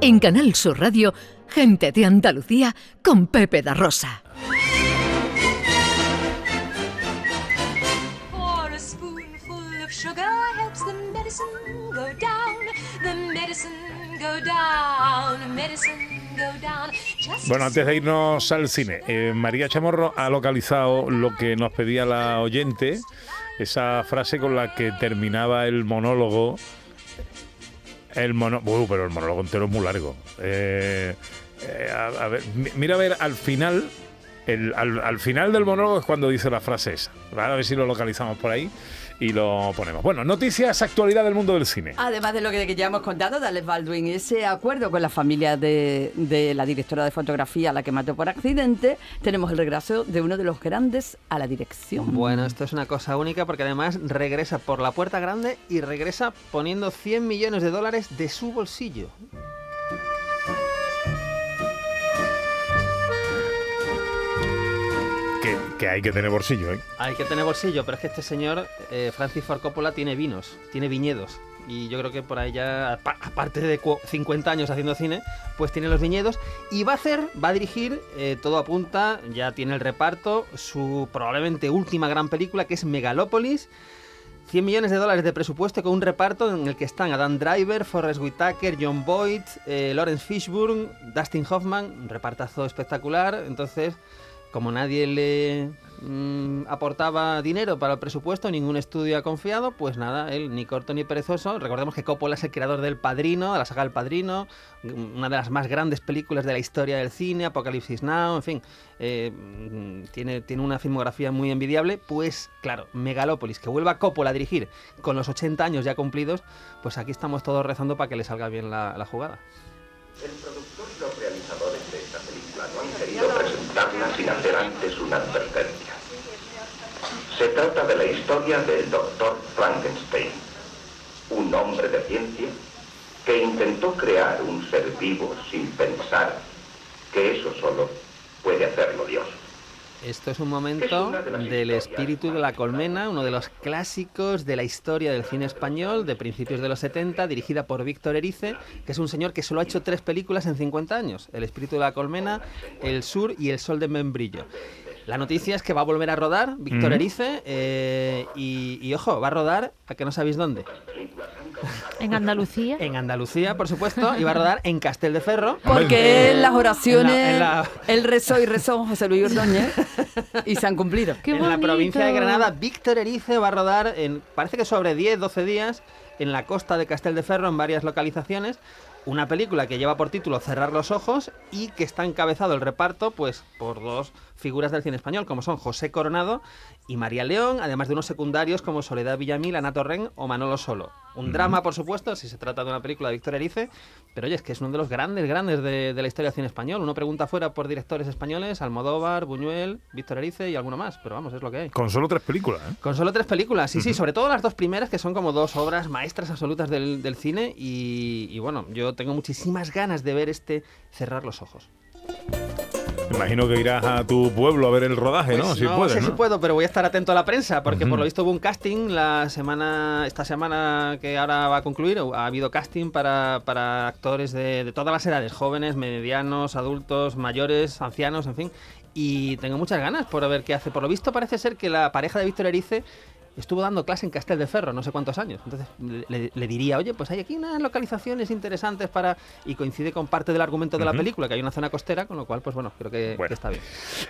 En Canal Sur Radio, Gente de Andalucía con Pepe da Rosa. For a spoonful of sugar helps the medicine go down. The medicine go down. Medicine go down. Just Bueno, antes de irnos al cine, eh, María Chamorro ha localizado lo que nos pedía la oyente, esa frase con la que terminaba el monólogo. El mono, uh, pero el monólogo entero es muy largo. Eh, eh, mira a ver al final, al final del monólogo es cuando dice la frase esa. ¿vale? A ver si lo localizamos por ahí y lo ponemos. Bueno, noticias, actualidad del mundo del cine. Además de lo que, que ya hemos contado de Alex Baldwin, ese acuerdo con la familia de, de la directora de fotografía, a la que mató por accidente, tenemos el regreso de uno de los grandes a la dirección. Bueno, esto es una cosa única porque además regresa por la puerta grande y regresa poniendo 100 millones de dólares de su bolsillo. Que, hay que tener bolsillo, ¿eh? Hay que tener bolsillo, pero es que este señor, eh, Francis Ford Coppola, tiene vinos, tiene viñedos. Y yo creo que por ahí ya, apa- aparte de cu- 50 años haciendo cine, pues tiene los viñedos. Y va a hacer, va a dirigir, eh, todo apunta, ya tiene el reparto, su probablemente última gran película, que es Megalópolis. 100 millones de dólares de presupuesto con un reparto en el que están Adam Driver, Forrest Whitaker, John Boyd, eh, Lawrence Fishburne, Dustin Hoffman, un repartazo espectacular. Entonces, como nadie le mm, aportaba dinero para el presupuesto, ningún estudio ha confiado, pues nada, él ni corto ni perezoso. Recordemos que Coppola es el creador del Padrino, de la saga del Padrino, una de las más grandes películas de la historia del cine, Apocalipsis Now, en fin, eh, mm, tiene, tiene una filmografía muy envidiable. Pues claro, Megalópolis, que vuelva Coppola a dirigir con los 80 años ya cumplidos, pues aquí estamos todos rezando para que le salga bien la, jugada. El productor y los realizadores de esta película presentarla sin hacer antes una advertencia. Se trata de la historia del doctor Frankenstein, un hombre de ciencia que intentó crear un ser vivo sin pensar que eso solo puede hacerlo Dios. Esto es un momento del espíritu de la colmena, uno de los clásicos de la historia del cine español de principios de los 70, dirigida por Víctor Erice, que es un señor que solo ha hecho tres películas en 50 años, El espíritu de la colmena, El sur y El sol de membrillo. La noticia es que va a volver a rodar Víctor Ujú. Erice eh, y, y, ojo, va a rodar a que no sabéis dónde. En Andalucía. En Andalucía, por supuesto, y va a rodar en Castel de Ferro. Porque en las oraciones, En la- en la- él rezó y rezó José Luis Ordóñez y se han cumplido. ¡Qué en la provincia de! Granada, Víctor Erice va a rodar, en, parece que sobre 10, 12 días, en la costa de Castel de Ferro, en varias localizaciones. Una película que lleva por título Cerrar los ojos y que está encabezado el reparto pues por dos figuras del cine español, como son José Coronado y María León, además de unos secundarios como Soledad Villamil, Ana Torren o Manolo Solo. Un drama, por supuesto, si se trata de una película de Víctor Erice, pero oye, es que es uno de los grandes, grandes de, de la historia del cine español. Uno pregunta fuera por directores españoles, Almodóvar, Buñuel, Víctor Erice y alguno más, pero vamos, es lo que hay. Con solo tres películas, ¿eh? Con solo tres películas, sí, sí, sobre todo las dos primeras, que son como dos obras maestras absolutas del, del cine. Y, y bueno, yo tengo muchísimas ganas de ver este Cerrar los ojos. Imagino que irás a tu pueblo a ver el rodaje, ¿no? Pues Si no puedes, sé ¿no? si puedo, pero voy a estar atento a la prensa, porque por lo visto hubo un casting la semana, esta semana que ahora va a concluir, ha habido casting para, para actores de, de todas las edades, jóvenes, medianos, adultos, mayores, ancianos, en fin. Y tengo muchas ganas por ver qué hace. Por lo visto parece ser que la pareja de Víctor Erice estuvo dando clase en Castel de Ferro, no sé cuántos años. Entonces le, le diría, oye, pues hay aquí unas localizaciones interesantes para... Y coincide con parte del argumento de la película, que hay una zona costera, con lo cual, pues bueno, creo que, Bueno. que está bien.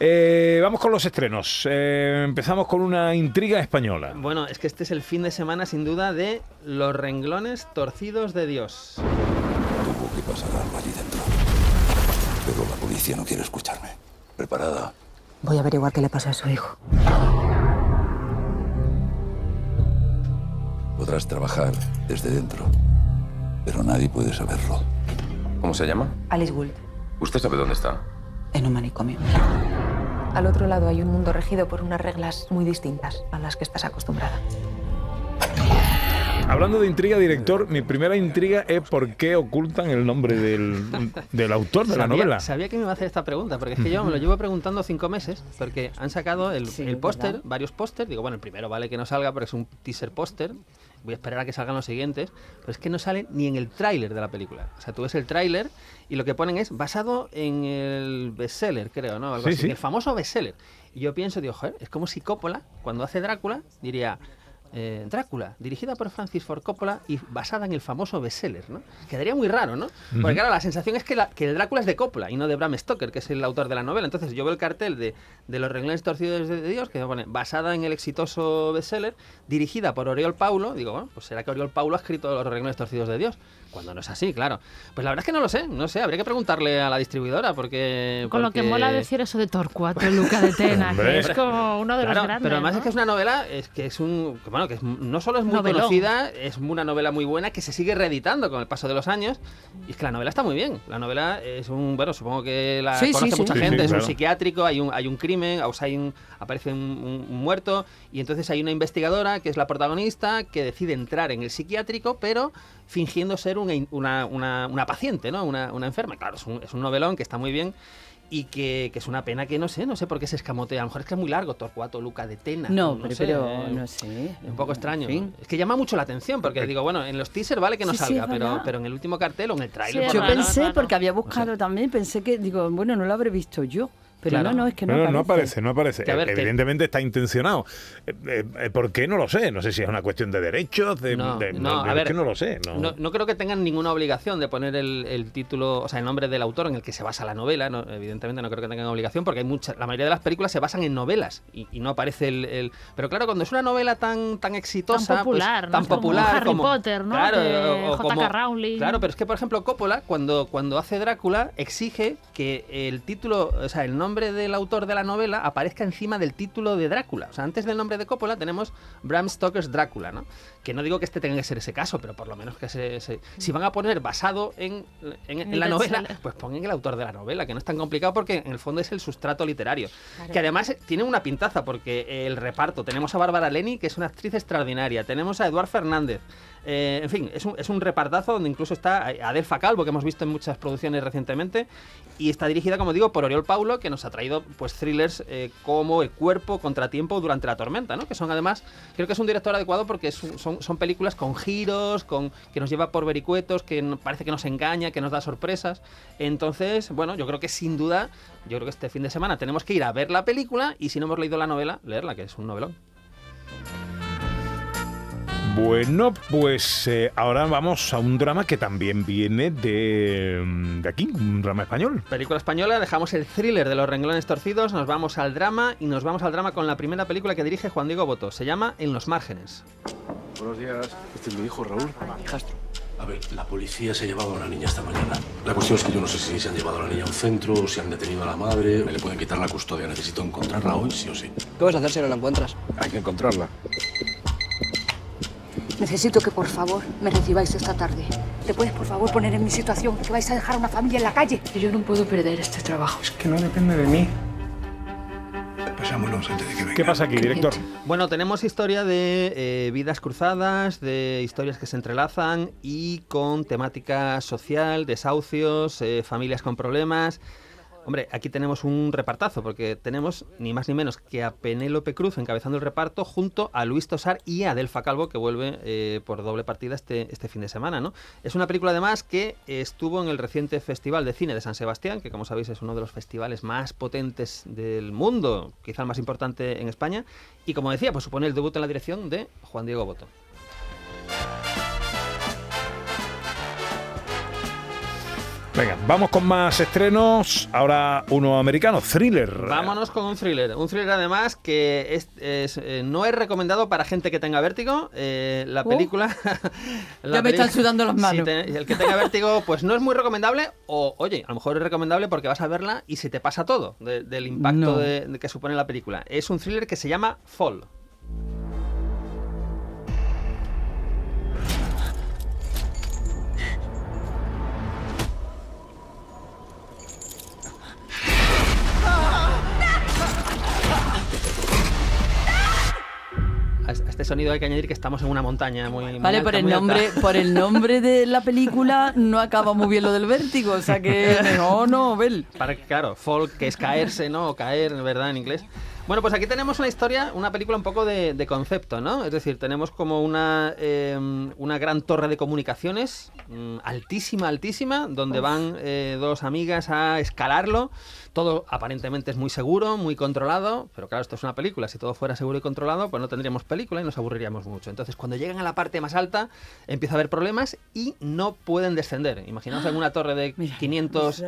Eh, vamos con los estrenos. Eh, empezamos con una intriga española. Bueno, es que este es el fin de semana sin duda de Los renglones torcidos de Dios. Tuvo que pasar algo allí dentro. Pero la policía no quiere escucharme. ¿Preparada? Voy a averiguar qué le pasa a su hijo. Podrás trabajar desde dentro. Pero nadie puede saberlo. ¿Cómo se llama? Alice Gould, ¿Usted sabe dónde está? en un manicomio. Al otro lado hay un mundo regido por unas reglas muy distintas a las que estás acostumbrada. Hablando de intriga, director, mi primera intriga es por qué ocultan el nombre del, del autor de la Sabía- novela. Sabía que me iba a hacer esta pregunta, porque es que yo me lo llevo preguntando cinco meses, porque han sacado el, Sí, el póster, varios póster. Digo, bueno, el primero vale que no salga porque es un teaser póster. Voy a esperar a que salgan los siguientes, pero es que no sale ni en el tráiler de la película. O sea, tú ves el tráiler y lo que ponen es basado en el bestseller, creo, ¿no? Algo Sí, así, sí. el famoso bestseller. Y yo pienso, digo, joder, es como si Coppola, cuando hace Drácula, diría... eh, Drácula, dirigida por Francis Ford Coppola y basada en el famoso bestseller, ¿no? Quedaría muy raro, ¿no? Porque claro, la sensación es que, la- que el Drácula es de Coppola y no de Bram Stoker, que es el autor de la novela. Entonces yo veo el cartel de, de Los renglones torcidos de Dios, que pone basada en el exitoso bestseller, dirigida por Oriol Paulo. Digo, bueno, pues será que Oriol Paulo ha escrito Los renglones torcidos de Dios. Cuando no es así, claro. Pues la verdad es que no lo sé, no sé, habría que preguntarle a la distribuidora, porque... Con lo que porque- mola decir eso de Torcuato, Luca de Tena, que es como uno de Claro, los grandes. Pero además ¿no? es que es una novela, es que es un. que, bueno, que es- no solo es muy Novelón. conocida, es una novela muy buena que se sigue reeditando con el paso de los años. Y es que la novela está muy bien. La novela es un. Bueno, supongo que la Sí, conoce sí. mucha Sí, gente, sí, es claro. un psiquiátrico, hay un, hay un crimen, o sea, hay un- aparece un, un- un muerto, y entonces hay una investigadora que es la protagonista que decide entrar en el psiquiátrico, pero fingiendo ser una, una, una- una paciente, ¿no? Una, una enferma. Claro, es un, es un novelón que está muy bien. Y que, que es una pena que no sé, no sé por qué se escamotea. A lo mejor es que es muy largo, Torcuato, Luca de Tena. No, pero, sé, pero eh, no sé. un poco extraño. Es que llama mucho la atención, porque digo, bueno, en los teasers vale que no Sí, salga, pero, pero en el último cartel o en el por Yo pensé, porque había buscado también, pensé que, digo, bueno, no lo habré visto yo. Pero Claro. no, no, es que no, No, no, no aparece. aparece, no aparece. Ver, que- Evidentemente está intencionado. Eh, eh, eh, ¿Por qué? No lo sé. No sé si es una cuestión de derechos, de... No, de- no, de- a ver, que no lo sé. No. No, no creo que tengan ninguna obligación de poner el, el título, o sea, el nombre del autor en el que se basa la novela. no, evidentemente no creo que tengan obligación porque hay mucha, la mayoría de las películas se basan en novelas y, y no aparece el, el- Pero claro, cuando es una novela tan, tan exitosa, Tan popular, pues, ¿no? tan Es como popular Harry como Potter, ¿no? Claro, De o- como- Rowling. Claro, pero es que por ejemplo Coppola cuando cuando hace Drácula exige que el título, o sea, el nombre del autor de la novela aparezca encima del título de Drácula. O sea, antes del nombre de Coppola tenemos Bram Stoker's Drácula, ¿no? Que no digo que este tenga que ser ese caso, pero por lo menos que se, se- si van a poner basado en, en- en El la novela, pues pongan el autor de la novela, que no es tan complicado porque en el fondo es el sustrato literario. Que además eh, tiene una pintaza porque el reparto, tenemos a Bárbara Leni, que es una actriz extraordinaria, tenemos a Eduard Fernández, eh, en fin, es un, es un repartazo donde incluso está Adelfa Calvo, que hemos visto en muchas producciones recientemente, y está dirigida, como digo, por Oriol Paulo, que nos ha traído pues thrillers eh, como El cuerpo, Contratiempo, Durante la tormenta, ¿no? Que son además, creo que es un director adecuado porque es un- son, son películas con giros, con que nos lleva por vericuetos, que parece que nos engaña, que nos da sorpresas. Entonces, bueno, yo creo que sin duda, yo creo que este fin de semana tenemos que ir a ver la película y si no hemos leído la novela, leerla, que es un novelón. Bueno, pues eh, ahora vamos a un drama que también viene de, mm, de aquí, un drama español. Película española, dejamos el thriller de los renglones torcidos, nos vamos al drama y nos vamos al drama con la primera película que dirige Juan Diego Boto. Se llama En los márgenes. Buenos días. Este es mi hijo, Raúl. A ver, la policía se ha llevado a una niña esta mañana. La cuestión es que yo no sé si se han llevado a la niña a un centro, o si han detenido a la madre, me le pueden quitar la custodia. Necesito encontrarla hoy, sí o sí. ¿Qué vas a hacer si no la encuentras? Hay que encontrarla. Necesito que por favor me recibáis esta tarde. ¿Te puedes por favor poner en mi situación? Que vais a dejar a una familia en la calle. Yo no puedo perder este trabajo. Es que no depende de mí. Pasámonos antes de que. ¿Qué pasa aquí, director? Bueno, tenemos historia de eh, vidas cruzadas, de historias que se entrelazan y con temática social, desahucios, eh, familias con problemas. Hombre, aquí tenemos un repartazo, porque tenemos ni más ni menos que a Penélope Cruz encabezando el reparto, junto a Luis Tosar y a Adelfa Calvo, que vuelve eh, por doble partida este, este fin de semana. ¿no? Es una película, además, que estuvo en el reciente Festival de Cine de San Sebastián, que, como sabéis, es uno de los festivales más potentes del mundo, quizá el más importante en España. Y, como decía, pues supone el debut en la dirección de Juan Diego Boto. Venga, vamos con más estrenos. Ahora uno americano, thriller. Vámonos con un thriller. Un thriller además que es, es, eh, no es recomendado para gente que tenga vértigo. Eh, la Uh. película... la Ya me están sudando las Si manos. te- el que tenga vértigo pues no es muy recomendable o oye, a lo mejor es recomendable porque vas a verla y se te pasa todo de- del impacto No. de, de que supone la película. Es un thriller que se llama Fall. Sonido hay que añadir que estamos en una montaña muy, muy Vale, alta, por el muy alta. nombre, por el nombre de la película no acaba muy bien lo del vértigo, o sea que no, no, Bel. Para que, claro, fall, que es caerse, ¿no? O caer, ¿verdad? En inglés. Bueno, pues aquí tenemos una historia, una película un poco de, de concepto, ¿no? Es decir, tenemos como una, eh, una gran torre de comunicaciones, mm, altísima, altísima, donde van eh, dos amigas a escalarlo. Todo aparentemente es muy seguro, muy controlado, pero claro, esto es una película. Si todo fuera seguro y controlado, pues no tendríamos película y nos aburriríamos mucho. Entonces, cuando llegan a la parte más alta, empieza a haber problemas y no pueden descender. Imaginaos en una torre de 500,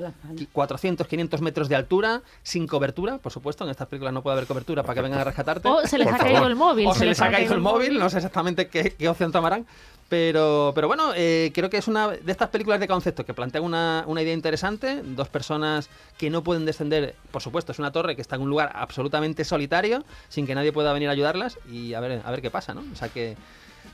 400, 500 metros de altura, sin cobertura, por supuesto, en estas películas no puede haber cobertura para que vengan a rescatarte. O se les Por ha caído el móvil, O se, les ha caído el móvil, no sé exactamente qué, qué opción tomarán. Pero, pero bueno, eh, creo que es una de estas películas de concepto que plantean una, una idea interesante. Dos personas que no pueden descender, por supuesto, es una torre que está en un lugar absolutamente solitario, sin que nadie pueda venir a ayudarlas y a ver, a ver qué pasa, ¿no? O sea que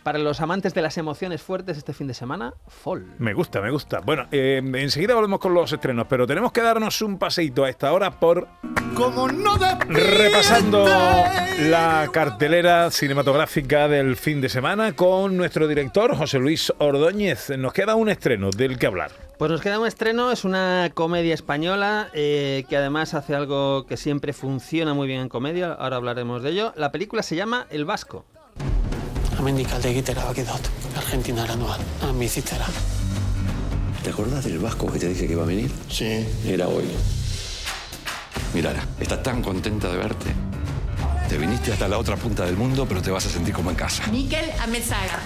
para los amantes de las emociones fuertes este fin de semana, Fall. Me gusta, me gusta. Bueno, eh, enseguida volvemos con los estrenos, pero tenemos que darnos un paseíto a esta hora por Como no repasando la cartelera cinematográfica del fin de semana con nuestro director José Luis Ordóñez. Nos queda un estreno del que hablar. Pues nos queda un estreno, es una comedia española eh, que además hace algo que siempre funciona muy bien en comedia, ahora hablaremos de ello. La película se llama El Vasco. Hemendik alde egitera baki dut, Argentinara noa, bizitzera. ¿Te acordás del vasco que te dije que iba a venir? Sí. Era hoy. Mirala, está tan contenta de verte. Te viniste hasta la otra punta del mundo, pero te vas a sentir como en casa. Miquel Amezaga.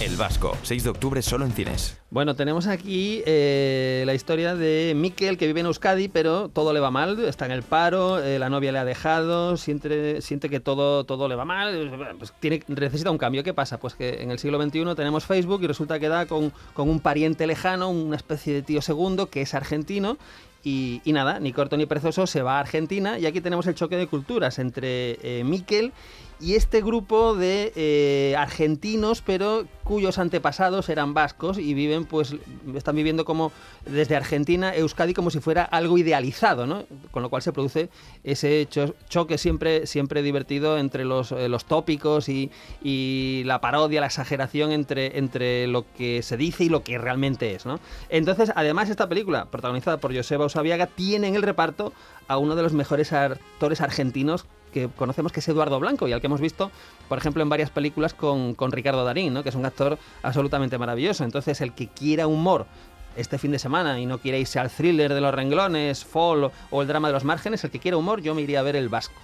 El Vasco, 6 de octubre solo en cines. Bueno, tenemos aquí eh, la historia de Miquel que vive en Euskadi, pero todo le va mal, está en el paro, eh, la novia le ha dejado, siente, que todo, todo le va mal, pues tiene, necesita un cambio. ¿Qué pasa? Pues que en el siglo XXI tenemos Facebook y resulta que da con, un pariente lejano, una especie de tío segundo que es argentino. Y, y nada, ni corto ni perezoso se va a Argentina y aquí tenemos el choque de culturas entre eh, Miquel y este grupo de eh, argentinos, pero cuyos antepasados eran vascos y viven, pues, están viviendo como desde Argentina, Euskadi, como si fuera algo idealizado, ¿no? Con lo cual se produce ese cho- choque siempre, siempre divertido entre los, eh, los tópicos y, y la parodia, la exageración entre, entre lo que se dice y lo que realmente es, ¿no? Entonces, además, esta película, protagonizada por Joseba Usabiaga, tiene en el reparto a uno de los mejores actores argentinos que conocemos que es Eduardo Blanco y al que hemos visto, por ejemplo, en varias películas con, con Ricardo Darín, ¿no? que es un actor absolutamente maravilloso. Entonces, el que quiera humor este fin de semana y no quiera irse al thriller de los renglones, Fall o el drama de los márgenes, el que quiera humor, yo me iría a ver El Vasco.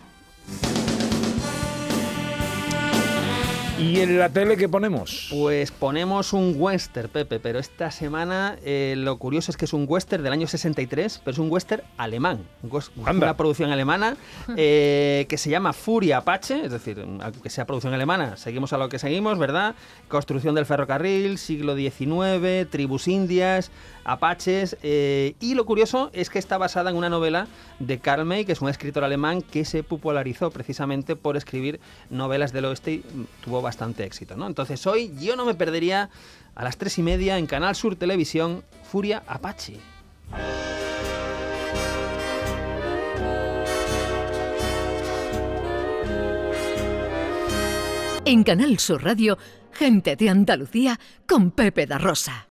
¿Y en la tele qué ponemos? Pues ponemos un western, Pepe, pero esta semana eh, lo curioso es que es un western del año 63, pero es un western alemán, una producción alemana eh, que se llama Furia Apache, es decir, aunque sea producción alemana, seguimos a lo que seguimos, ¿verdad? Construcción del ferrocarril, siglo XIX, tribus indias, apaches, eh, y lo curioso es que está basada en una novela de Karl May, que es un escritor alemán que se popularizó precisamente por escribir novelas del oeste y mm, tuvo bastante éxito, ¿no? Entonces hoy yo no me perdería a las tres y media en Canal Sur Televisión Furia Apache. En Canal Sur Radio, gente de Andalucía con Pepe da Rosa.